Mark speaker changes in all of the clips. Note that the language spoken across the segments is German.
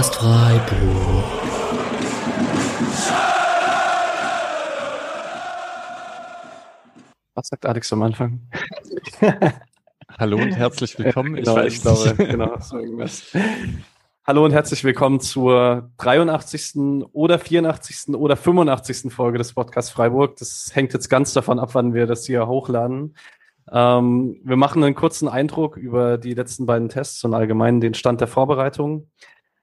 Speaker 1: Podcast Freiburg.
Speaker 2: Was sagt Alex am Anfang?
Speaker 3: Hallo und herzlich willkommen.
Speaker 2: genau, ich, ich glaube, genau, so irgendwas. Hallo und herzlich willkommen zur 83. oder 84. oder 85. Folge des Podcasts Freiburg. Das hängt jetzt ganz davon ab, wann wir das hier hochladen. Ähm, wir machen einen kurzen Eindruck über die letzten beiden Tests und allgemein den Stand der Vorbereitung.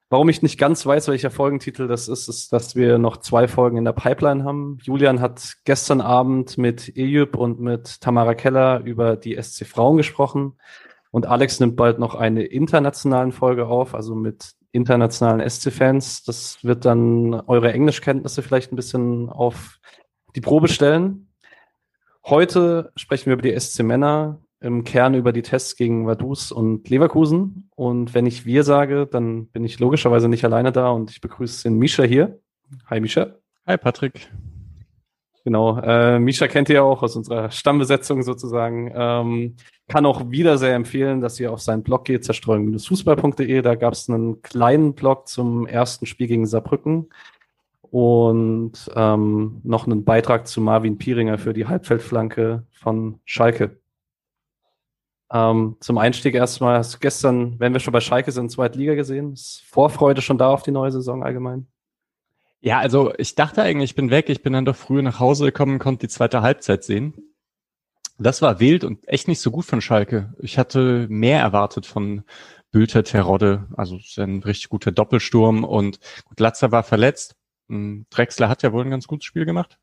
Speaker 2: Warum ich nicht ganz weiß, welcher Folgentitel das ist, ist, dass wir noch zwei Folgen in der Pipeline haben. Julian hat gestern Abend mit Ejüp und mit Tamara Keller über die SC Frauen gesprochen. Und Alex nimmt bald noch eine internationalen Folge auf, also mit internationalen SC-Fans. Das wird dann eure Englischkenntnisse vielleicht ein bisschen auf die Probe stellen. Heute sprechen wir über die SC Männer, im Kern über die Tests gegen Vaduz und Leverkusen. Und wenn ich wir sage, dann bin ich logischerweise nicht alleine da und ich begrüße den Misha hier. Hi Misha.
Speaker 3: Hi Patrick.
Speaker 2: Genau, äh, Misha kennt ihr ja auch aus unserer Stammbesetzung sozusagen. Ähm, kann auch wieder sehr empfehlen, dass ihr auf seinen Blog geht, zerstreuung-fußball.de. Da gab es einen kleinen Blog zum ersten Spiel gegen Saarbrücken und ähm, noch einen Beitrag zu Marvin Pieringer für die Halbfeldflanke von Schalke. Ähm, zum Einstieg erstmal, hast du gestern, wenn wir schon bei Schalke sind, zweite Liga gesehen? Ist Vorfreude schon da auf die neue Saison allgemein?
Speaker 3: Ja, also ich dachte eigentlich, ich bin weg. Ich bin dann doch früh nach Hause gekommen, konnte die zweite Halbzeit sehen. Das war wild und echt nicht so gut von Schalke. Ich hatte mehr erwartet von Bülter Terodde. Also ein richtig guter Doppelsturm und gut, Latzer war verletzt. Hm, Drexler hat ja wohl ein ganz gutes Spiel gemacht.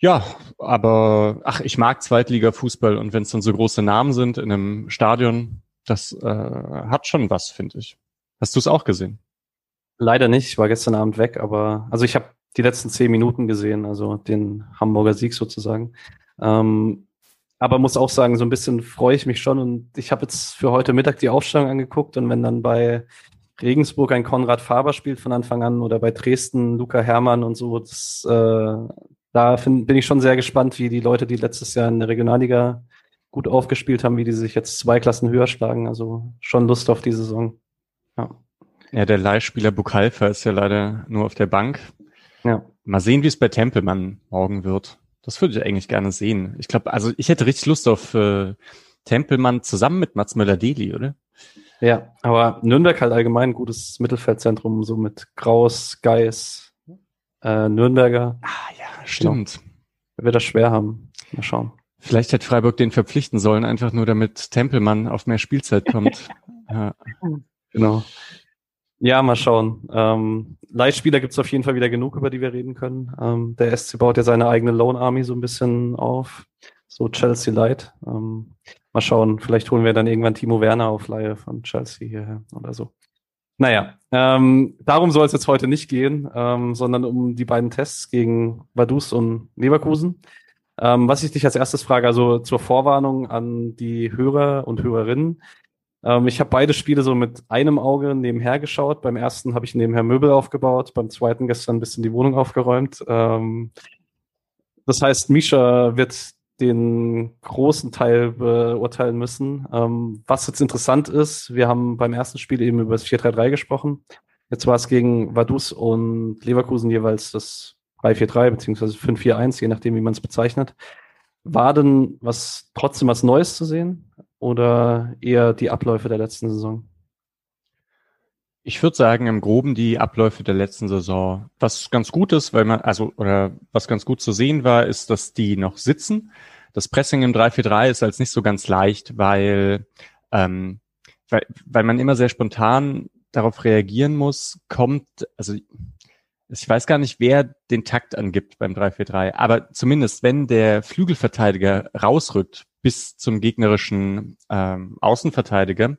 Speaker 3: Ja, aber ach, ich mag Zweitliga-Fußball und wenn es dann so große Namen sind in einem Stadion, das äh, hat schon was, finde ich. Hast du es auch gesehen?
Speaker 2: Leider nicht, ich war gestern Abend weg, aber also ich habe die letzten zehn Minuten gesehen, also den Hamburger Sieg sozusagen. Ähm, aber muss auch sagen, so ein bisschen freue ich mich schon und ich habe jetzt für heute Mittag die Aufstellung angeguckt und wenn dann bei Regensburg ein Konrad Faber spielt von Anfang an oder bei Dresden Luca Hermann und so, das, äh, da find, bin ich schon sehr gespannt, wie die Leute, die letztes Jahr in der Regionalliga gut aufgespielt haben, wie die sich jetzt zwei Klassen höher schlagen. Also schon Lust auf die Saison.
Speaker 3: Ja, ja der Leihspieler Bukalfa ist ja leider nur auf der Bank. Ja. Mal sehen, wie es bei Tempelmann morgen wird. Das würde ich eigentlich gerne sehen. Ich glaube, also ich hätte richtig Lust auf äh, Tempelmann zusammen mit Mats Möller-Deli, oder?
Speaker 2: Ja, aber Nürnberg halt allgemein ein gutes Mittelfeldzentrum, so mit Kraus, Geis, äh, Nürnberger.
Speaker 3: Ah ja, stimmt. Genau.
Speaker 2: Er wird das schwer haben. Mal schauen.
Speaker 3: Vielleicht hätte Freiburg den verpflichten sollen, einfach nur damit Tempelmann auf mehr Spielzeit kommt.
Speaker 2: ja. Genau. Ja, mal schauen. Ähm, Leitspieler gibt es auf jeden Fall wieder genug, über die wir reden können. Ähm, der SC baut ja seine eigene Lone Army so ein bisschen auf. So Chelsea Light. Ähm, mal schauen, vielleicht holen wir dann irgendwann Timo Werner auf Leihe von Chelsea hierher oder so. Naja, ähm, darum soll es jetzt heute nicht gehen, ähm, sondern um die beiden Tests gegen Vaduz und Leverkusen. Ähm, was ich dich als erstes frage, also zur Vorwarnung an die Hörer und Hörerinnen. Ähm, ich habe beide Spiele so mit einem Auge nebenher geschaut. Beim ersten habe ich nebenher Möbel aufgebaut, beim zweiten gestern ein bisschen die Wohnung aufgeräumt. Ähm, das heißt, Misha wird den großen Teil beurteilen müssen. Ähm, was jetzt interessant ist, wir haben beim ersten Spiel eben über das 4-3-3 gesprochen. Jetzt war es gegen Vaduz und Leverkusen jeweils das 3-4-3 beziehungsweise 5-4-1, je nachdem, wie man es bezeichnet. War denn was trotzdem was Neues zu sehen oder eher die Abläufe der letzten Saison?
Speaker 3: Ich würde sagen, im Groben die Abläufe der letzten Saison. Was ganz gut ist, weil man, also, oder was ganz gut zu sehen war, ist, dass die noch sitzen. Das Pressing im 3-4-3 ist als nicht so ganz leicht, weil, ähm, weil, weil man immer sehr spontan darauf reagieren muss, kommt, also ich weiß gar nicht, wer den Takt angibt beim 3-4-3, aber zumindest wenn der Flügelverteidiger rausrückt bis zum gegnerischen ähm, Außenverteidiger,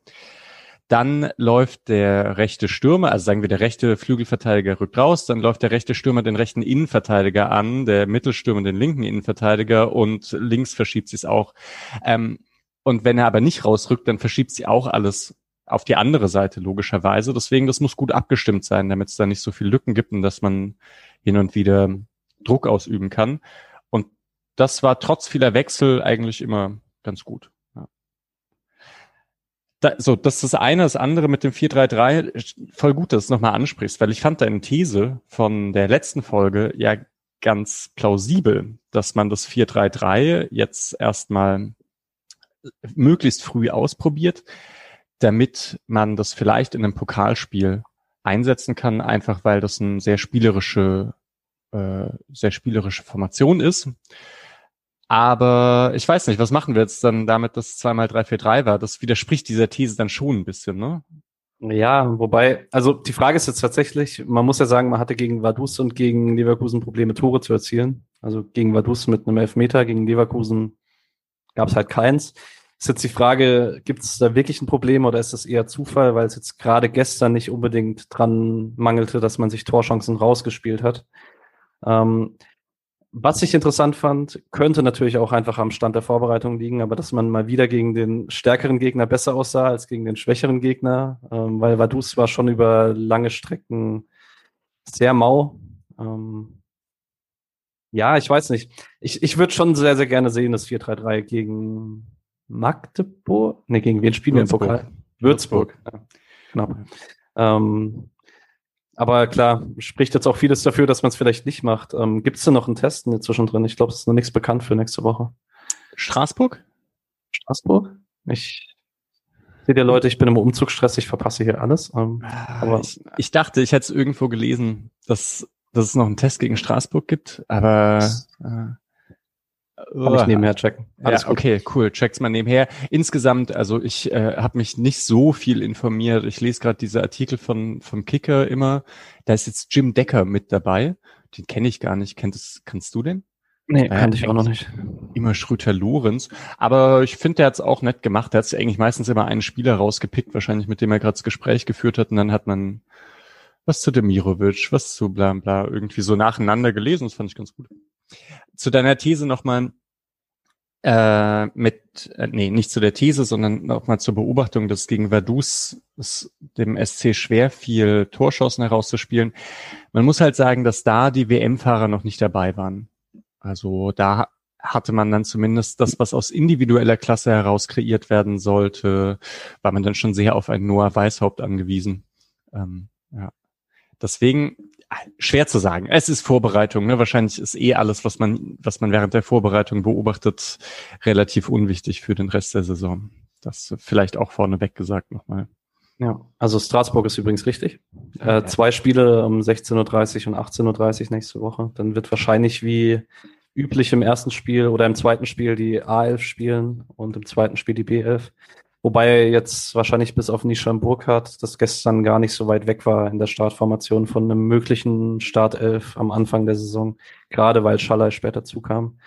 Speaker 3: dann läuft der rechte Stürmer, also sagen wir der rechte Flügelverteidiger rückt raus, dann läuft der rechte Stürmer den rechten Innenverteidiger an, der Mittelstürmer den linken Innenverteidiger und links verschiebt sie es auch. Ähm, und wenn er aber nicht rausrückt, dann verschiebt sie auch alles auf die andere Seite logischerweise. Deswegen, das muss gut abgestimmt sein, damit es da nicht so viel Lücken gibt und dass man hin und wieder Druck ausüben kann. Und das war trotz vieler Wechsel eigentlich immer ganz gut. Da, so, das ist das eine. Das andere mit dem 433, voll gut, dass du es nochmal ansprichst, weil ich fand deine These von der letzten Folge ja ganz plausibel, dass man das 433 jetzt erstmal möglichst früh ausprobiert, damit man das vielleicht in einem Pokalspiel einsetzen kann, einfach weil das eine sehr spielerische, äh, sehr spielerische Formation ist. Aber ich weiß nicht, was machen wir jetzt dann damit, dass es 2x343 war? Das widerspricht dieser These dann schon ein bisschen, ne?
Speaker 2: Ja, wobei, also die Frage ist jetzt tatsächlich, man muss ja sagen, man hatte gegen Vaduz und gegen Leverkusen Probleme, Tore zu erzielen. Also gegen Vaduz mit einem Elfmeter, gegen Leverkusen gab es halt keins. Ist jetzt die Frage, gibt es da wirklich ein Problem oder ist das eher Zufall, weil es jetzt gerade gestern nicht unbedingt dran mangelte, dass man sich Torchancen rausgespielt hat? Ähm, was ich interessant fand, könnte natürlich auch einfach am Stand der Vorbereitung liegen, aber dass man mal wieder gegen den stärkeren Gegner besser aussah als gegen den schwächeren Gegner, ähm, weil Vaduz war schon über lange Strecken sehr mau. Ähm, ja, ich weiß nicht. Ich, ich würde schon sehr, sehr gerne sehen, das 4-3-3 gegen Magdeburg. Ne, gegen wen spielen wir im Pokal? Würzburg. Würzburg. Ja, genau. Ähm, aber klar, spricht jetzt auch vieles dafür, dass man es vielleicht nicht macht. Ähm, Gibt es denn noch einen Test zwischendrin? Ich glaube, es ist noch nichts bekannt für nächste Woche.
Speaker 3: Straßburg?
Speaker 2: Straßburg? Ich seht ihr Leute, ich bin im Umzugsstress, ich verpasse hier alles. Ähm,
Speaker 3: ah, aber ich, ich, dachte, ich hätte es irgendwo gelesen, dass, dass es noch einen Test gegen Straßburg gibt, aber äh,
Speaker 2: kann ich nebenher checken.
Speaker 3: Alles ja, okay, cool. Check's mal nebenher. Insgesamt, also ich äh, habe mich nicht so viel informiert. Ich lese gerade diese Artikel von vom Kicker immer. Da ist jetzt Jim Decker mit dabei. Den kenne ich gar nicht. Kennt es, kannst du den?
Speaker 2: Nee, äh, kannte ich auch noch nicht.
Speaker 3: Immer Schröter Lorenz. Aber ich finde, der hat's auch nett gemacht. Der hat eigentlich meistens immer einen Spieler rausgepickt, wahrscheinlich mit dem er gerade das Gespräch geführt hat. Und dann hat man was zu Demirovic, was zu bla bla, irgendwie so nacheinander gelesen. Das fand ich ganz gut. Zu deiner These nochmal, äh, mit, äh, nee, nicht zu der These, sondern nochmal zur Beobachtung, dass gegen Vaduz es dem SC schwer fiel, Torschancen herauszuspielen. Man muss halt sagen, dass da die WM-Fahrer noch nicht dabei waren. Also da hatte man dann zumindest das, was aus individueller Klasse heraus kreiert werden sollte, war man dann schon sehr auf einen Noah Weishaupt angewiesen. Ähm, ja. Deswegen schwer zu sagen. Es ist Vorbereitung. Ne? Wahrscheinlich ist eh alles, was man, was man während der Vorbereitung beobachtet, relativ unwichtig für den Rest der Saison. Das vielleicht auch vorneweg gesagt nochmal.
Speaker 2: Ja, also Straßburg ist übrigens richtig. Äh, zwei Spiele um 16.30 Uhr und 18.30 Uhr nächste Woche. Dann wird wahrscheinlich wie üblich im ersten Spiel oder im zweiten Spiel die A11 spielen und im zweiten Spiel die B11. Wobei jetzt wahrscheinlich bis auf Nishan Burkhardt, das gestern gar nicht so weit weg war in der Startformation von einem möglichen Startelf am Anfang der Saison, gerade weil Schaller später zukam.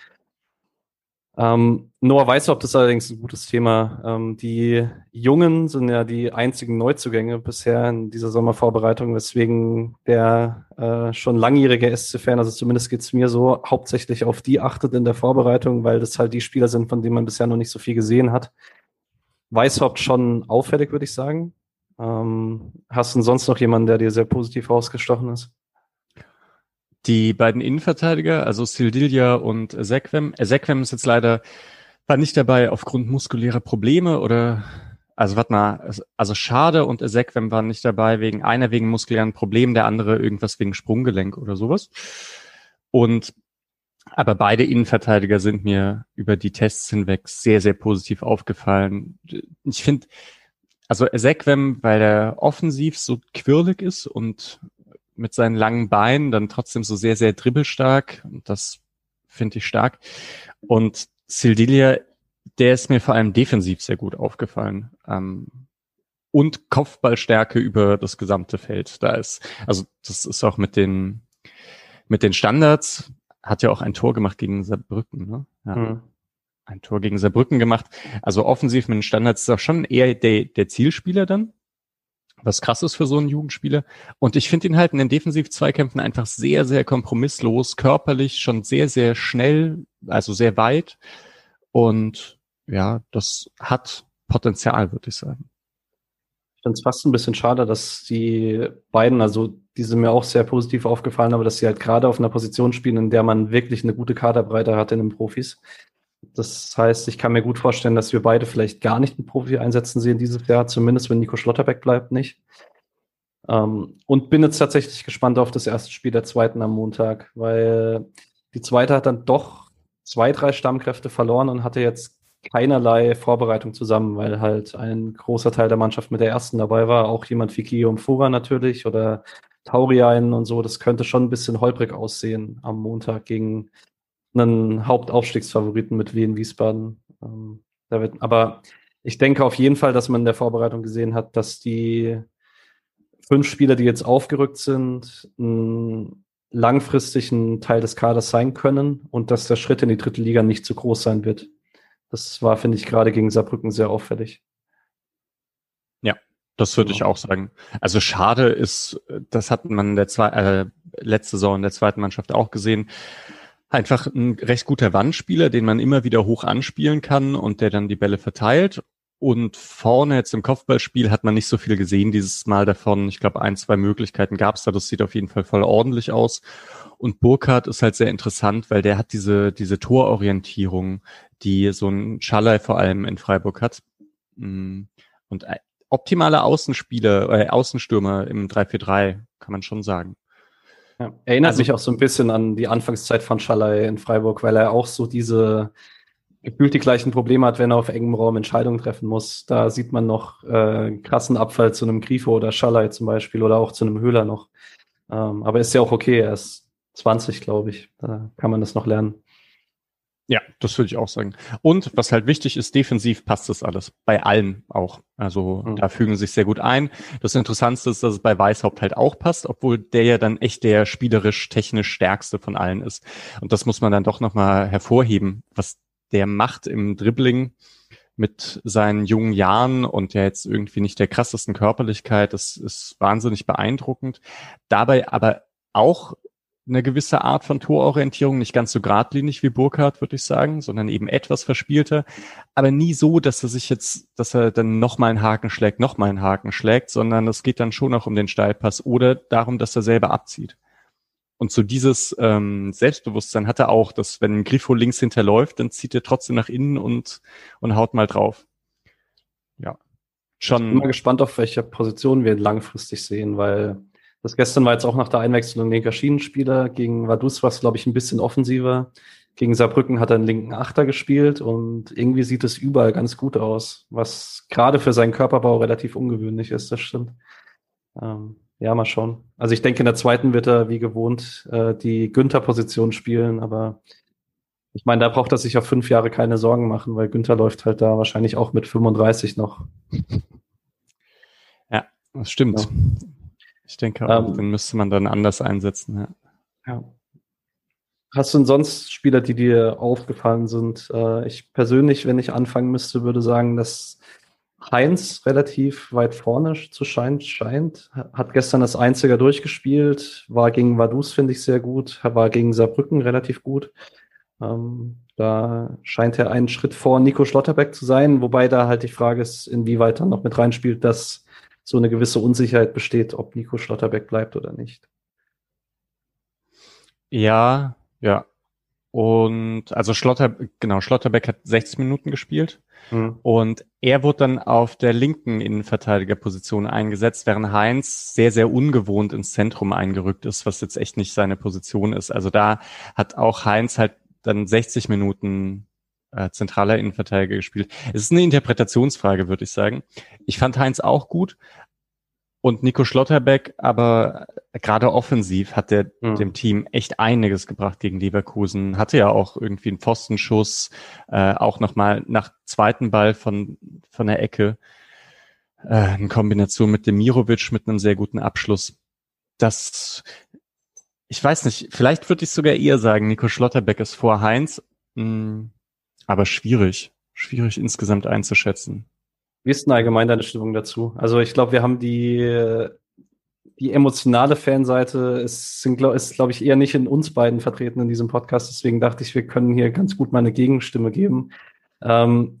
Speaker 2: Ähm, Noah Weißhaupt ist allerdings ein gutes Thema. Ähm, die Jungen sind ja die einzigen Neuzugänge bisher in dieser Sommervorbereitung, weswegen der äh, schon langjährige SC-Fan, also zumindest geht's mir so, hauptsächlich auf die achtet in der Vorbereitung, weil das halt die Spieler sind, von denen man bisher noch nicht so viel gesehen hat. Weishaupt schon auffällig, würde ich sagen. Ähm, hast du sonst noch jemanden, der dir sehr positiv rausgestochen ist?
Speaker 3: Die beiden Innenverteidiger, also Sildilia und Ezequem. Ezequem ist jetzt leider, war nicht dabei aufgrund muskulärer Probleme oder, also warte mal, also Schade und Ezequem waren nicht dabei wegen, einer wegen muskulären Problemen, der andere irgendwas wegen Sprunggelenk oder sowas. Und aber beide Innenverteidiger sind mir über die Tests hinweg sehr, sehr positiv aufgefallen. Ich finde, also Ezequem, weil er offensiv so quirlig ist und mit seinen langen Beinen dann trotzdem so sehr, sehr dribbelstark. Und das finde ich stark. Und Sildilia, der ist mir vor allem defensiv sehr gut aufgefallen. Ähm, und Kopfballstärke über das gesamte Feld. Da ist, also das ist auch mit den, mit den Standards hat ja auch ein Tor gemacht gegen Saarbrücken, ne? Ja. Mhm. Ein Tor gegen Saarbrücken gemacht. Also offensiv mit den Standards ist auch schon eher der, der Zielspieler dann. Was krass ist für so einen Jugendspieler. Und ich finde ihn halt in den Defensiv-Zweikämpfen einfach sehr, sehr kompromisslos, körperlich schon sehr, sehr schnell, also sehr weit. Und ja, das hat Potenzial, würde ich sagen
Speaker 2: finde es fast ein bisschen schade, dass die beiden, also die sind mir auch sehr positiv aufgefallen, aber dass sie halt gerade auf einer Position spielen, in der man wirklich eine gute Kaderbreite hat in den Profis. Das heißt, ich kann mir gut vorstellen, dass wir beide vielleicht gar nicht einen Profi einsetzen sehen dieses Jahr, zumindest wenn Nico Schlotterbeck bleibt, nicht. Ähm, und bin jetzt tatsächlich gespannt auf das erste Spiel der zweiten am Montag, weil die zweite hat dann doch zwei, drei Stammkräfte verloren und hatte jetzt keinerlei Vorbereitung zusammen, weil halt ein großer Teil der Mannschaft mit der ersten dabei war. Auch jemand wie Guillaume Fura natürlich oder Taurian und so. Das könnte schon ein bisschen holprig aussehen am Montag gegen einen Hauptaufstiegsfavoriten mit Wien Wiesbaden. Ähm, da wird, aber ich denke auf jeden Fall, dass man in der Vorbereitung gesehen hat, dass die fünf Spieler, die jetzt aufgerückt sind, einen langfristigen Teil des Kaders sein können und dass der Schritt in die dritte Liga nicht zu groß sein wird. Das war, finde ich, gerade gegen Saarbrücken sehr auffällig.
Speaker 3: Ja, das würde genau. ich auch sagen. Also schade ist, das hat man in der zwei, äh, letzte Saison in der zweiten Mannschaft auch gesehen. Einfach ein recht guter Wandspieler, den man immer wieder hoch anspielen kann und der dann die Bälle verteilt. Und vorne jetzt im Kopfballspiel hat man nicht so viel gesehen dieses Mal davon. Ich glaube, ein, zwei Möglichkeiten gab es da. Das sieht auf jeden Fall voll ordentlich aus. Und Burkhardt ist halt sehr interessant, weil der hat diese, diese Tororientierung, die so ein Schallei vor allem in Freiburg hat. Mm. Und optimale Außenspieler, äh, Außenstürmer im 3-4-3, kann man schon sagen.
Speaker 2: Ja, erinnert also, mich auch so ein bisschen an die Anfangszeit von Schallei in Freiburg, weil er auch so diese gefühlt die gleichen Probleme hat, wenn er auf engem Raum Entscheidungen treffen muss. Da sieht man noch äh, krassen Abfall zu einem Grifo oder Schallei zum Beispiel oder auch zu einem Höhler noch. Ähm, aber ist ja auch okay, er ist 20, glaube ich. Da kann man das noch lernen.
Speaker 3: Ja, das würde ich auch sagen. Und was halt wichtig ist, defensiv passt das alles. Bei allen auch. Also mhm. da fügen sich sehr gut ein. Das Interessantste ist, dass es bei Weißhaupt halt auch passt, obwohl der ja dann echt der spielerisch, technisch stärkste von allen ist. Und das muss man dann doch nochmal hervorheben, was der macht im Dribbling mit seinen jungen Jahren und der jetzt irgendwie nicht der krassesten Körperlichkeit, das ist wahnsinnig beeindruckend. Dabei aber auch eine gewisse Art von Tororientierung, nicht ganz so geradlinig wie Burkhardt, würde ich sagen, sondern eben etwas verspielter, aber nie so, dass er sich jetzt, dass er dann nochmal einen Haken schlägt, nochmal einen Haken schlägt, sondern es geht dann schon auch um den Steilpass oder darum, dass er selber abzieht. Und so dieses ähm, Selbstbewusstsein hat er auch, dass wenn ein Grifo links hinterläuft, dann zieht er trotzdem nach innen und, und haut mal drauf.
Speaker 2: Ja. Schon. Ich bin mal gespannt, auf welcher Position wir langfristig sehen, weil das gestern war jetzt auch nach der Einwechslung linker Schienenspieler. Gegen Vaduz war es, glaube ich, ein bisschen offensiver. Gegen Saarbrücken hat er einen linken Achter gespielt und irgendwie sieht es überall ganz gut aus, was gerade für seinen Körperbau relativ ungewöhnlich ist, das stimmt. Ähm, ja, mal schauen. Also ich denke, in der zweiten wird er wie gewohnt äh, die Günther-Position spielen, aber ich meine, da braucht er sich auf fünf Jahre keine Sorgen machen, weil Günther läuft halt da wahrscheinlich auch mit 35 noch.
Speaker 3: Ja, das stimmt. Ja. Ich denke auch, ähm, den müsste man dann anders einsetzen. Ja. ja.
Speaker 2: Hast du denn sonst Spieler, die dir aufgefallen sind? Äh, ich persönlich, wenn ich anfangen müsste, würde sagen, dass Heinz relativ weit vorne zu scheinen scheint. Hat gestern das Einziger durchgespielt, war gegen Vaduz, finde ich, sehr gut, war gegen Saarbrücken relativ gut. Ähm, da scheint er einen Schritt vor Nico Schlotterbeck zu sein, wobei da halt die Frage ist, inwieweit er noch mit reinspielt, dass so eine gewisse Unsicherheit besteht, ob Nico Schlotterbeck bleibt oder nicht.
Speaker 3: Ja, ja. Und also Schlotter, genau, Schlotterbeck hat 60 Minuten gespielt. Mhm. Und er wurde dann auf der linken Innenverteidigerposition eingesetzt, während Heinz sehr, sehr ungewohnt ins Zentrum eingerückt ist, was jetzt echt nicht seine Position ist. Also da hat auch Heinz halt dann 60 Minuten äh, zentraler Innenverteidiger gespielt. Es ist eine Interpretationsfrage, würde ich sagen. Ich fand Heinz auch gut, und Nico Schlotterbeck, aber gerade offensiv hat er mhm. dem Team echt einiges gebracht gegen Leverkusen. Hatte ja auch irgendwie einen Pfostenschuss, äh, auch nochmal nach zweiten Ball von, von der Ecke. Äh, in Kombination mit Demirovic mit einem sehr guten Abschluss. Das, ich weiß nicht, vielleicht würde ich sogar eher sagen, Nico Schlotterbeck ist vor Heinz, hm, aber schwierig, schwierig insgesamt einzuschätzen.
Speaker 2: Wie ist denn allgemein deine Stimmung dazu? Also ich glaube, wir haben die, die emotionale Fanseite ist, sind, ist, glaube ich, eher nicht in uns beiden vertreten in diesem Podcast. Deswegen dachte ich, wir können hier ganz gut mal eine Gegenstimme geben. Ähm,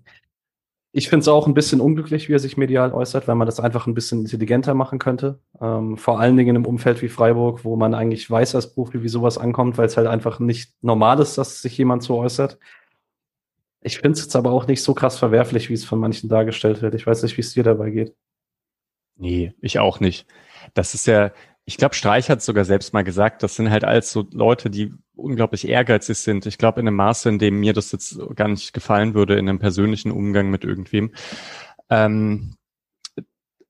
Speaker 2: ich finde es auch ein bisschen unglücklich, wie er sich medial äußert, weil man das einfach ein bisschen intelligenter machen könnte. Ähm, vor allen Dingen im Umfeld wie Freiburg, wo man eigentlich weiß als Profi, wie sowas ankommt, weil es halt einfach nicht normal ist, dass sich jemand so äußert. Ich finde es jetzt aber auch nicht so krass verwerflich, wie es von manchen dargestellt wird. Ich weiß nicht, wie es dir dabei geht.
Speaker 3: Nee, ich auch nicht. Das ist ja, ich glaube, Streich hat sogar selbst mal gesagt, das sind halt alles so Leute, die unglaublich ehrgeizig sind. Ich glaube, in einem Maße, in dem mir das jetzt gar nicht gefallen würde, in einem persönlichen Umgang mit irgendwem. Ähm,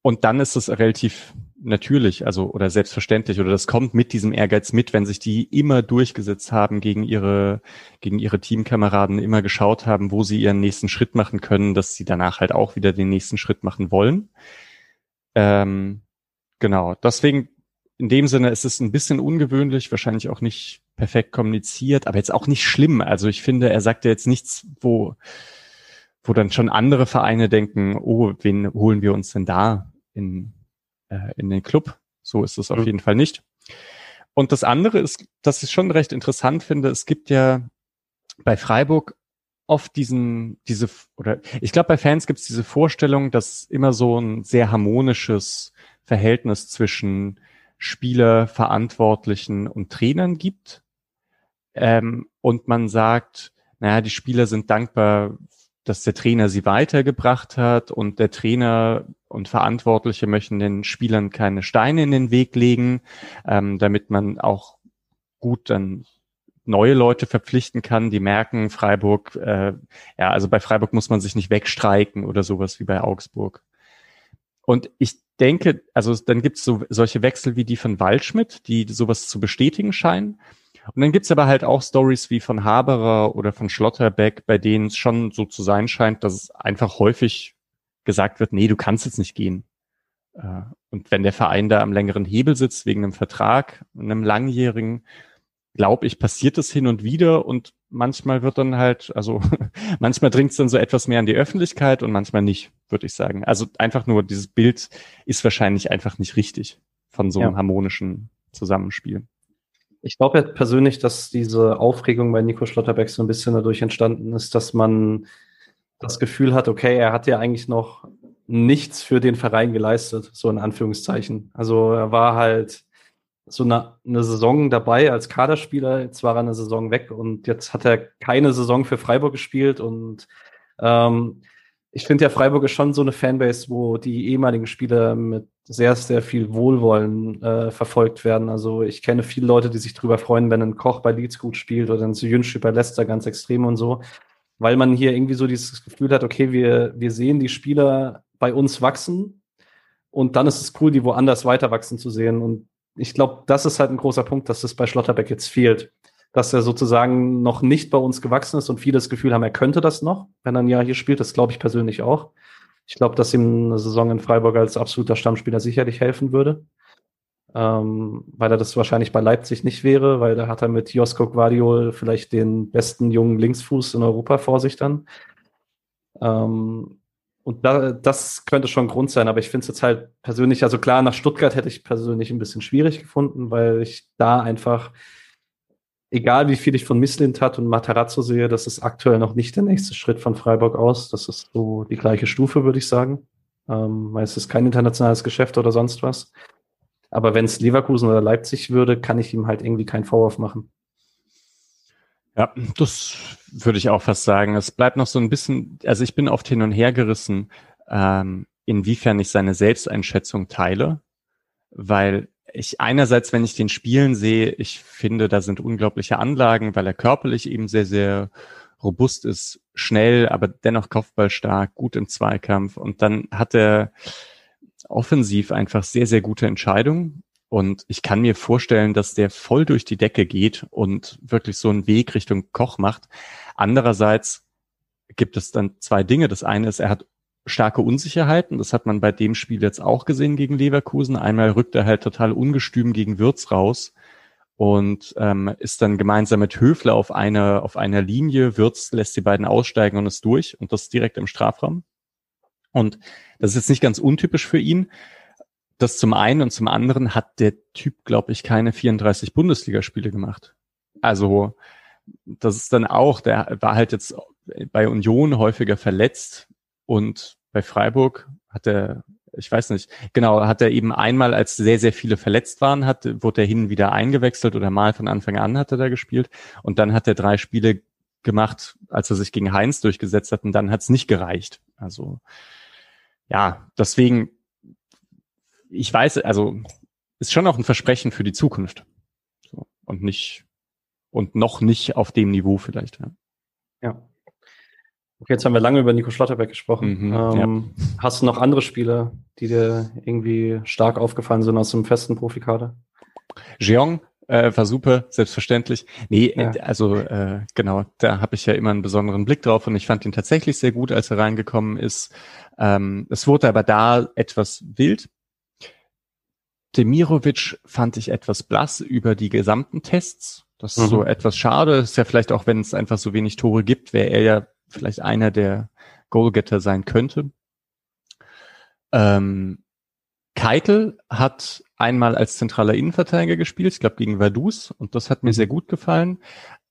Speaker 3: und dann ist es relativ natürlich, also oder selbstverständlich oder das kommt mit diesem Ehrgeiz mit, wenn sich die immer durchgesetzt haben gegen ihre gegen ihre Teamkameraden, immer geschaut haben, wo sie ihren nächsten Schritt machen können, dass sie danach halt auch wieder den nächsten Schritt machen wollen. Ähm, genau, deswegen in dem Sinne ist es ein bisschen ungewöhnlich, wahrscheinlich auch nicht perfekt kommuniziert, aber jetzt auch nicht schlimm. Also ich finde, er sagt ja jetzt nichts, wo wo dann schon andere Vereine denken, oh, wen holen wir uns denn da in äh, in den Club. So ist es auf mhm. jeden Fall nicht. Und das andere ist, dass ich schon recht interessant finde, es gibt ja bei Freiburg oft diesen, diese, oder ich glaube, bei Fans gibt es diese Vorstellung, dass immer so ein sehr harmonisches Verhältnis zwischen Spieler, Verantwortlichen und Trainern gibt. Ähm, und man sagt, naja, die Spieler sind dankbar dass der Trainer sie weitergebracht hat und der Trainer und Verantwortliche möchten den Spielern keine Steine in den Weg legen, ähm, damit man auch gut dann neue Leute verpflichten kann, die merken, Freiburg, äh, ja, also bei Freiburg muss man sich nicht wegstreiken oder sowas wie bei Augsburg. Und ich denke, also dann gibt es so solche Wechsel wie die von Waldschmidt, die sowas zu bestätigen scheinen. Und dann gibt's aber halt auch Stories wie von Haberer oder von Schlotterbeck, bei denen es schon so zu sein scheint, dass es einfach häufig gesagt wird, nee, du kannst jetzt nicht gehen. Äh, und wenn der Verein da am längeren Hebel sitzt wegen einem Vertrag, einem langjährigen, glaube ich, passiert es hin und wieder und manchmal wird dann halt, also manchmal dringt es dann so etwas mehr an die Öffentlichkeit und manchmal nicht, würde ich sagen. Also einfach nur dieses Bild ist wahrscheinlich einfach nicht richtig von so einem ja. harmonischen Zusammenspiel.
Speaker 2: Ich glaube ja persönlich, dass diese Aufregung bei Nico Schlotterbeck so ein bisschen dadurch entstanden ist, dass man das Gefühl hat, okay, er hat ja eigentlich noch nichts für den Verein geleistet, so in Anführungszeichen. Also er war halt so eine, eine Saison dabei als Kaderspieler, jetzt war er eine Saison weg und jetzt hat er keine Saison für Freiburg gespielt und ähm, ich finde ja, Freiburg ist schon so eine Fanbase, wo die ehemaligen Spieler mit sehr, sehr viel Wohlwollen äh, verfolgt werden. Also ich kenne viele Leute, die sich darüber freuen, wenn ein Koch bei Leeds gut spielt oder ein Suyunchi bei Leicester ganz extrem und so. Weil man hier irgendwie so dieses Gefühl hat, okay, wir, wir sehen die Spieler bei uns wachsen und dann ist es cool, die woanders weiter wachsen zu sehen. Und ich glaube, das ist halt ein großer Punkt, dass das bei Schlotterbeck jetzt fehlt dass er sozusagen noch nicht bei uns gewachsen ist und viele das Gefühl haben, er könnte das noch, wenn er ein Jahr hier spielt. Das glaube ich persönlich auch. Ich glaube, dass ihm eine Saison in Freiburg als absoluter Stammspieler sicherlich helfen würde. Ähm, weil er das wahrscheinlich bei Leipzig nicht wäre, weil da hat er mit Josko Guardiol vielleicht den besten jungen Linksfuß in Europa vor sich dann. Ähm, und da, das könnte schon Grund sein, aber ich finde es jetzt halt persönlich, also klar, nach Stuttgart hätte ich persönlich ein bisschen schwierig gefunden, weil ich da einfach egal wie viel ich von Misslintat und Matarazzo sehe, das ist aktuell noch nicht der nächste Schritt von Freiburg aus. Das ist so die gleiche Stufe, würde ich sagen. Ähm, weil es ist kein internationales Geschäft oder sonst was. Aber wenn es Leverkusen oder Leipzig würde, kann ich ihm halt irgendwie keinen Vorwurf machen.
Speaker 3: Ja, das würde ich auch fast sagen. Es bleibt noch so ein bisschen, also ich bin oft hin und her gerissen, ähm, inwiefern ich seine Selbsteinschätzung teile, weil ich einerseits, wenn ich den Spielen sehe, ich finde, da sind unglaubliche Anlagen, weil er körperlich eben sehr, sehr robust ist, schnell, aber dennoch kopfballstark, gut im Zweikampf. Und dann hat er offensiv einfach sehr, sehr gute Entscheidungen. Und ich kann mir vorstellen, dass der voll durch die Decke geht und wirklich so einen Weg Richtung Koch macht. Andererseits gibt es dann zwei Dinge. Das eine ist, er hat starke Unsicherheiten. Das hat man bei dem Spiel jetzt auch gesehen gegen Leverkusen. Einmal rückt er halt total ungestüm gegen Würz raus und ähm, ist dann gemeinsam mit Höfler auf einer auf einer Linie. Würz lässt die beiden aussteigen und ist durch und das direkt im Strafraum. Und das ist jetzt nicht ganz untypisch für ihn. Das zum einen und zum anderen hat der Typ, glaube ich, keine 34 Bundesligaspiele gemacht. Also das ist dann auch, der war halt jetzt bei Union häufiger verletzt, und bei Freiburg hat er, ich weiß nicht, genau, hat er eben einmal, als sehr, sehr viele verletzt waren, hat, wurde er hin wieder eingewechselt oder mal von Anfang an hat er da gespielt. Und dann hat er drei Spiele gemacht, als er sich gegen Heinz durchgesetzt hat und dann hat es nicht gereicht. Also ja, deswegen, ich weiß, also ist schon auch ein Versprechen für die Zukunft. So, und nicht, und noch nicht auf dem Niveau vielleicht. Ja.
Speaker 2: ja. Okay, jetzt haben wir lange über Nico Schlotterbeck gesprochen. Mhm, ähm, ja. Hast du noch andere Spieler, die dir irgendwie stark aufgefallen sind aus dem festen Profikader?
Speaker 3: Jeong äh, war super, selbstverständlich. Nee, ja. also äh, genau, da habe ich ja immer einen besonderen Blick drauf und ich fand ihn tatsächlich sehr gut, als er reingekommen ist. Ähm, es wurde aber da etwas wild. Demirovic fand ich etwas blass über die gesamten Tests. Das ist mhm. so etwas schade. Ist ja vielleicht auch, wenn es einfach so wenig Tore gibt, wäre er ja vielleicht einer der Goalgetter sein könnte. Ähm, Keitel hat einmal als zentraler Innenverteidiger gespielt, ich glaube gegen Vaduz, und das hat mir mhm. sehr gut gefallen.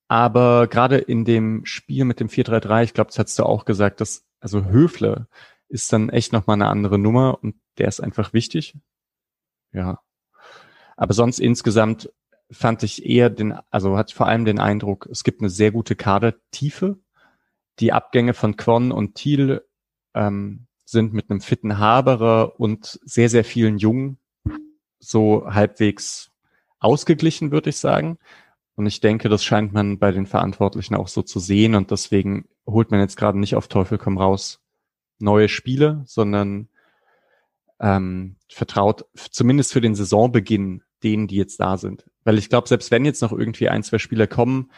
Speaker 3: Aber gerade in dem Spiel mit dem 4-3-3, ich glaube, das hast du auch gesagt, dass also Höfle ist dann echt nochmal eine andere Nummer und der ist einfach wichtig. Ja. Aber sonst insgesamt fand ich eher den, also hatte vor allem den Eindruck, es gibt eine sehr gute Kadertiefe. Die Abgänge von Quon und Thiel ähm, sind mit einem fitten Haberer und sehr, sehr vielen Jungen so halbwegs ausgeglichen, würde ich sagen. Und ich denke, das scheint man bei den Verantwortlichen auch so zu sehen. Und deswegen holt man jetzt gerade nicht auf Teufel komm raus neue Spiele, sondern ähm, vertraut zumindest für den Saisonbeginn denen, die jetzt da sind. Weil ich glaube, selbst wenn jetzt noch irgendwie ein, zwei Spieler kommen,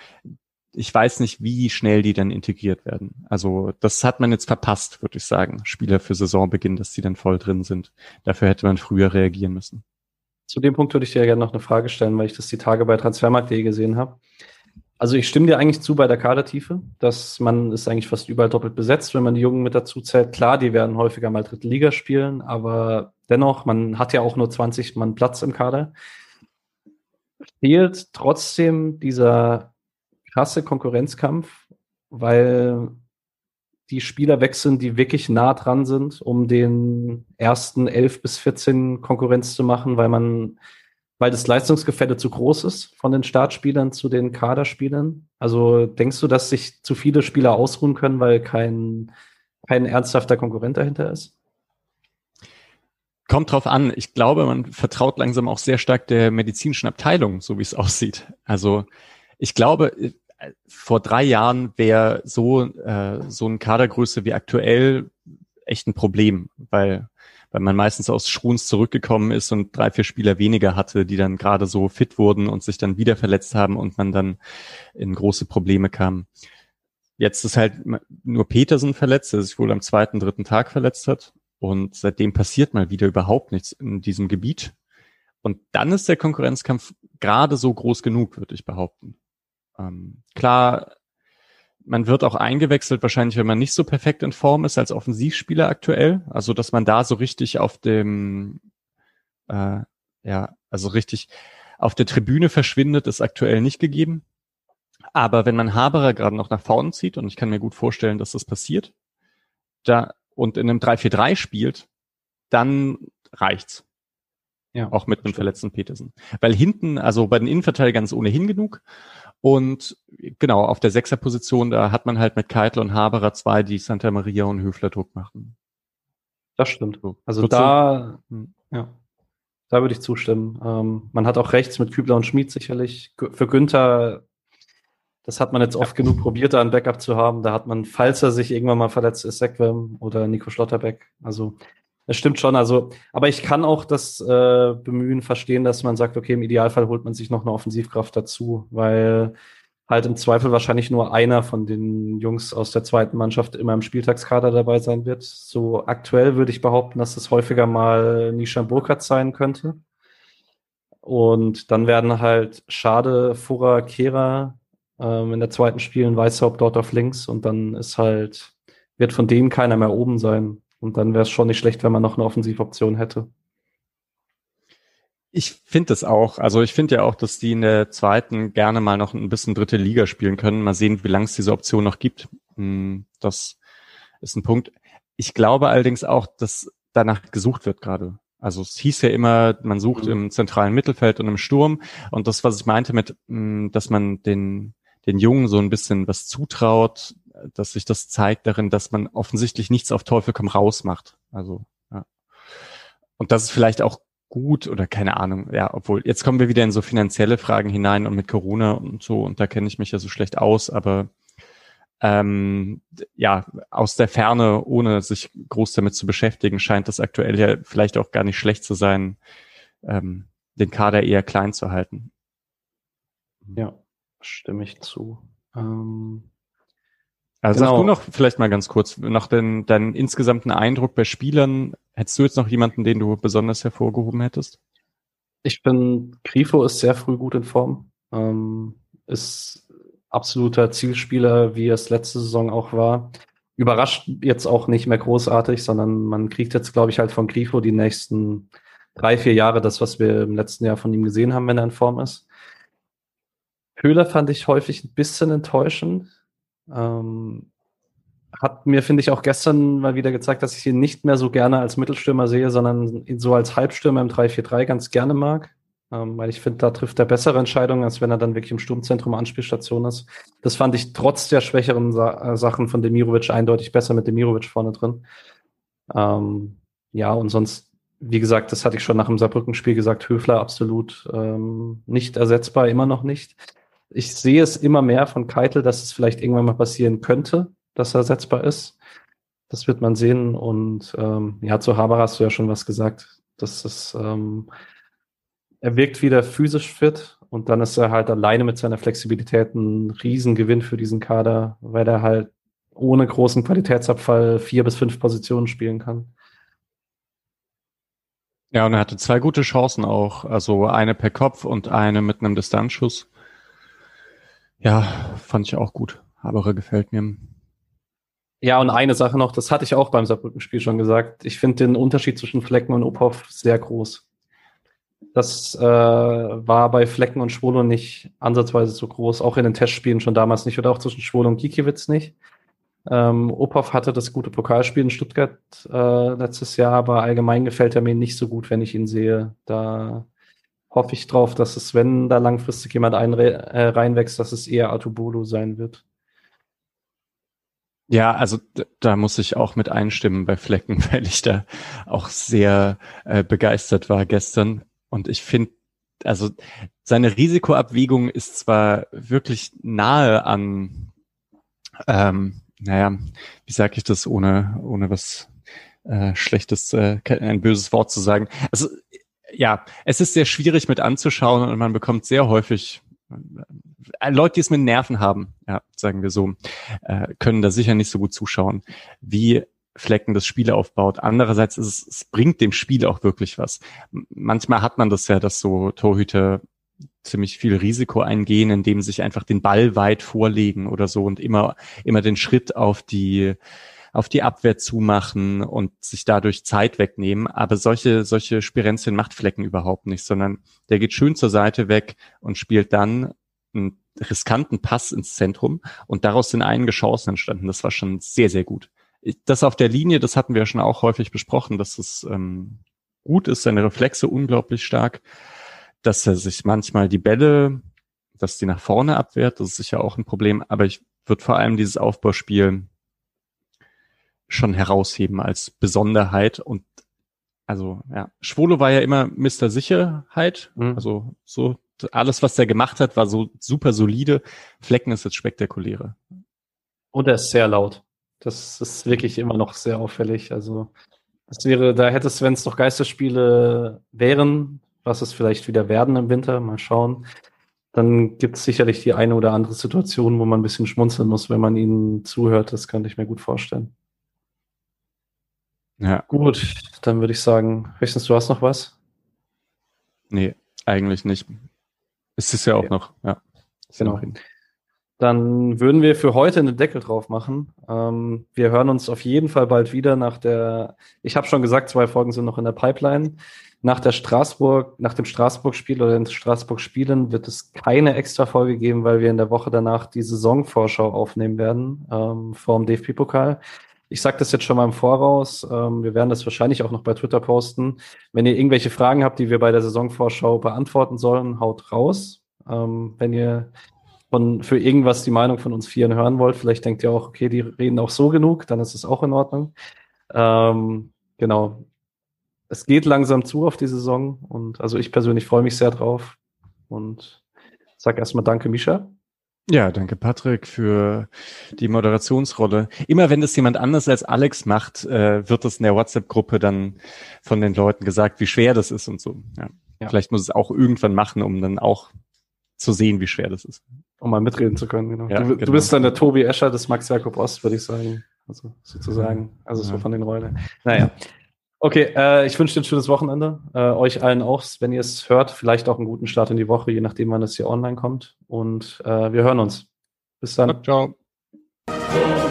Speaker 3: ich weiß nicht, wie schnell die dann integriert werden. Also das hat man jetzt verpasst, würde ich sagen. Spieler für Saisonbeginn, dass die dann voll drin sind. Dafür hätte man früher reagieren müssen.
Speaker 2: Zu dem Punkt würde ich dir gerne noch eine Frage stellen, weil ich das die Tage bei Transfermarkt.de gesehen habe. Also ich stimme dir eigentlich zu bei der Kadertiefe, dass man ist eigentlich fast überall doppelt besetzt, wenn man die Jungen mit dazu zählt. Klar, die werden häufiger mal dritte Liga spielen, aber dennoch, man hat ja auch nur 20 Mann Platz im Kader. Fehlt trotzdem dieser krasse Konkurrenzkampf, weil die Spieler wechseln, die wirklich nah dran sind, um den ersten 11 bis 14 Konkurrenz zu machen, weil man, weil das Leistungsgefälle zu groß ist von den Startspielern zu den Kaderspielern. Also denkst du, dass sich zu viele Spieler ausruhen können, weil kein, kein ernsthafter Konkurrent dahinter ist?
Speaker 3: Kommt drauf an. Ich glaube, man vertraut langsam auch sehr stark der medizinischen Abteilung, so wie es aussieht. Also ich glaube, vor drei Jahren wäre so, äh, so eine Kadergröße wie aktuell echt ein Problem, weil, weil man meistens aus Schruns zurückgekommen ist und drei, vier Spieler weniger hatte, die dann gerade so fit wurden und sich dann wieder verletzt haben und man dann in große Probleme kam. Jetzt ist halt nur Petersen verletzt, der sich wohl am zweiten, dritten Tag verletzt hat. Und seitdem passiert mal wieder überhaupt nichts in diesem Gebiet. Und dann ist der Konkurrenzkampf gerade so groß genug, würde ich behaupten. Ähm, klar, man wird auch eingewechselt, wahrscheinlich, wenn man nicht so perfekt in Form ist als Offensivspieler aktuell. Also, dass man da so richtig auf dem, äh, ja, also richtig auf der Tribüne verschwindet, ist aktuell nicht gegeben. Aber wenn man Haberer gerade noch nach vorne zieht, und ich kann mir gut vorstellen, dass das passiert, da und in einem 3-4-3 spielt, dann reicht's. Ja, auch mit einem verletzten Petersen. Weil hinten, also bei den Innenverteidigern ist ohnehin genug. Und genau, auf der Sechserposition, da hat man halt mit Keitel und Haberer zwei, die Santa Maria und Höfler Druck machen.
Speaker 2: Das stimmt. Also Wozu? da, ja, da würde ich zustimmen. Ähm, man hat auch rechts mit Kübler und Schmid sicherlich. Für Günther, das hat man jetzt oft ja. genug probiert, da ein Backup zu haben. Da hat man, falls er sich irgendwann mal verletzt ist, Sequem oder Nico Schlotterbeck. Also das stimmt schon. Also, aber ich kann auch das äh, Bemühen verstehen, dass man sagt, okay, im Idealfall holt man sich noch eine Offensivkraft dazu, weil halt im Zweifel wahrscheinlich nur einer von den Jungs aus der zweiten Mannschaft immer im Spieltagskader dabei sein wird. So aktuell würde ich behaupten, dass es häufiger mal Nishan Burkhardt sein könnte. Und dann werden halt Schade, Furrer, Kehrer ähm, in der zweiten spielen, Weißhaupt dort auf links und dann ist halt, wird von denen keiner mehr oben sein. Und dann wäre es schon nicht schlecht, wenn man noch eine Offensivoption hätte.
Speaker 3: Ich finde das auch. Also ich finde ja auch, dass die in der zweiten gerne mal noch ein bisschen dritte Liga spielen können. Mal sehen, wie lange es diese Option noch gibt. Hm, das ist ein Punkt. Ich glaube allerdings auch, dass danach gesucht wird gerade. Also es hieß ja immer, man sucht mhm. im zentralen Mittelfeld und im Sturm. Und das, was ich meinte mit, hm, dass man den den Jungen so ein bisschen was zutraut, dass sich das zeigt darin, dass man offensichtlich nichts auf Teufel komm raus macht. Also, ja. Und das ist vielleicht auch gut oder keine Ahnung, ja, obwohl jetzt kommen wir wieder in so finanzielle Fragen hinein und mit Corona und so, und da kenne ich mich ja so schlecht aus, aber ähm, ja, aus der Ferne, ohne sich groß damit zu beschäftigen, scheint das aktuell ja vielleicht auch gar nicht schlecht zu sein, ähm, den Kader eher klein zu halten.
Speaker 2: Ja, stimme ich zu. Ähm,
Speaker 3: also genau. sag du noch vielleicht mal ganz kurz nach den, deinen insgesamten Eindruck bei Spielern. Hättest du jetzt noch jemanden, den du besonders hervorgehoben hättest?
Speaker 2: Ich bin, Grifo ist sehr früh gut in Form. Ähm, ist absoluter Zielspieler, wie es letzte Saison auch war. Überrascht jetzt auch nicht mehr großartig, sondern man kriegt jetzt, glaube ich, halt von Grifo die nächsten drei, vier Jahre das, was wir im letzten Jahr von ihm gesehen haben, wenn er in Form ist. Höhler fand ich häufig ein bisschen enttäuschend. Ähm, hat mir, finde ich, auch gestern mal wieder gezeigt, dass ich ihn nicht mehr so gerne als Mittelstürmer sehe, sondern ihn so als Halbstürmer im 3-4-3 ganz gerne mag. Ähm, weil ich finde, da trifft er bessere Entscheidungen, als wenn er dann wirklich im Sturmzentrum Anspielstation ist. Das fand ich trotz der schwächeren Sa äh, Sachen von Demirovic eindeutig besser mit Demirovic vorne drin. Ähm, ja, und sonst, wie gesagt, das hatte ich schon nach dem Saarbrücken-Spiel gesagt, Höfler absolut ähm, nicht ersetzbar, immer noch nicht ich sehe es immer mehr von Keitel, dass es vielleicht irgendwann mal passieren könnte, dass er ersetzbar ist. Das wird man sehen. Und ähm, ja, zu Haber hast du ja schon was gesagt. Das ist, ähm, er wirkt wieder physisch fit und dann ist er halt alleine mit seiner Flexibilität ein Riesengewinn für diesen Kader, weil er halt ohne großen Qualitätsabfall vier bis fünf Positionen spielen kann.
Speaker 3: Ja, und er hatte zwei gute Chancen auch. Also eine per Kopf und eine mit einem Distanzschuss. Ja, fand ich auch gut. Haberer gefällt mir.
Speaker 2: Ja, und eine Sache noch, das hatte ich auch beim Saarbrücken-Spiel schon gesagt. Ich finde den Unterschied zwischen Flecken und Ophoff sehr groß. Das äh, war bei Flecken und Schwolo nicht ansatzweise so groß, auch in den Testspielen schon damals nicht oder auch zwischen Schwolo und Gikiewicz nicht. Ähm, Ophoff hatte das gute Pokalspiel in Stuttgart äh, letztes Jahr, aber allgemein gefällt er mir nicht so gut, wenn ich ihn sehe. Da hoffe ich drauf, dass es, wenn da langfristig jemand ein, äh, reinwächst, dass es eher Atubolo sein wird.
Speaker 3: Ja, also da muss ich auch mit einstimmen bei Flecken, weil ich da auch sehr äh, begeistert war gestern. Und ich finde, also seine Risikoabwägung ist zwar wirklich nahe an, ähm, naja, wie sage ich das, ohne, ohne was äh, Schlechtes, äh, ein böses Wort zu sagen. Also ja, es ist sehr schwierig mit anzuschauen und man bekommt sehr häufig äh, Leute, die es mit Nerven haben, ja, sagen wir so, äh, können da sicher nicht so gut zuschauen, wie Flecken das Spiel aufbaut. Andererseits ist es, es bringt dem Spiel auch wirklich was. Manchmal hat man das ja, dass so Torhüter ziemlich viel Risiko eingehen, indem sie sich einfach den Ball weit vorlegen oder so und immer, immer den Schritt auf die, auf die Abwehr zumachen und sich dadurch Zeit wegnehmen. Aber solche, solche Spirenzien macht Flecken überhaupt nicht, sondern der geht schön zur Seite weg und spielt dann einen riskanten Pass ins Zentrum und daraus sind einige Chancen entstanden. Das war schon sehr, sehr gut. Das auf der Linie, das hatten wir ja schon auch häufig besprochen, dass es ähm, gut ist, seine Reflexe unglaublich stark, dass er sich manchmal die Bälle, dass die nach vorne abwehrt, das ist sicher auch ein Problem, aber ich würde vor allem dieses Aufbauspiel schon herausheben als Besonderheit und also ja, Schwolo war ja immer Mr. Sicherheit, mhm. also so alles, was der gemacht hat, war so super solide. Flecken ist jetzt spektakuläre.
Speaker 2: Und er ist sehr laut. Das ist wirklich immer noch sehr auffällig. Also das wäre, da hätte es, wenn es noch Geisterspiele wären, was es vielleicht wieder werden im Winter, mal schauen, dann gibt es sicherlich die eine oder andere Situation, wo man ein bisschen schmunzeln muss, wenn man ihnen zuhört. Das könnte ich mir gut vorstellen. Ja. Gut, dann würde ich sagen, höchstens du hast noch was?
Speaker 3: Nee, eigentlich nicht. Es ist ja auch okay. noch, ja.
Speaker 2: Genau. Dann würden wir für heute einen Deckel drauf machen. Ähm, wir hören uns auf jeden Fall bald wieder nach der, ich habe schon gesagt, zwei Folgen sind noch in der Pipeline. Nach der Straßburg, nach dem Straßburg-Spiel oder den Straßburg-Spielen wird es keine extra Folge geben, weil wir in der Woche danach die Saisonvorschau aufnehmen werden ähm, vom DFB-Pokal. Ich sage das jetzt schon mal im Voraus. Ähm, wir werden das wahrscheinlich auch noch bei Twitter posten. Wenn ihr irgendwelche Fragen habt, die wir bei der Saisonvorschau beantworten sollen, haut raus. Ähm, wenn ihr von, für irgendwas die Meinung von uns Vieren hören wollt. Vielleicht denkt ihr auch, okay, die reden auch so genug, dann ist es auch in Ordnung. Ähm, genau. Es geht langsam zu auf die Saison und also ich persönlich freue mich sehr drauf und sag erstmal Danke, Misha.
Speaker 3: Ja, danke Patrick für die Moderationsrolle. Immer wenn das jemand anders als Alex macht, äh, wird es in der WhatsApp-Gruppe dann von den Leuten gesagt, wie schwer das ist und so. Ja. ja. Vielleicht muss es auch irgendwann machen, um dann auch zu sehen, wie schwer das ist.
Speaker 2: Um mal mitreden zu können, genau. Ja, du, genau. du, bist dann der Tobi Escher des Max Jakob Ost, würde ich sagen. Also sozusagen. Also so von den Rollen. Naja. Okay, äh, ich wünsche dir ein schönes Wochenende. Äh, euch allen auch, wenn ihr es hört, vielleicht auch einen guten Start in die Woche, je nachdem, wann es hier online kommt. Und äh, wir hören uns. Bis dann.
Speaker 3: Ciao. ciao.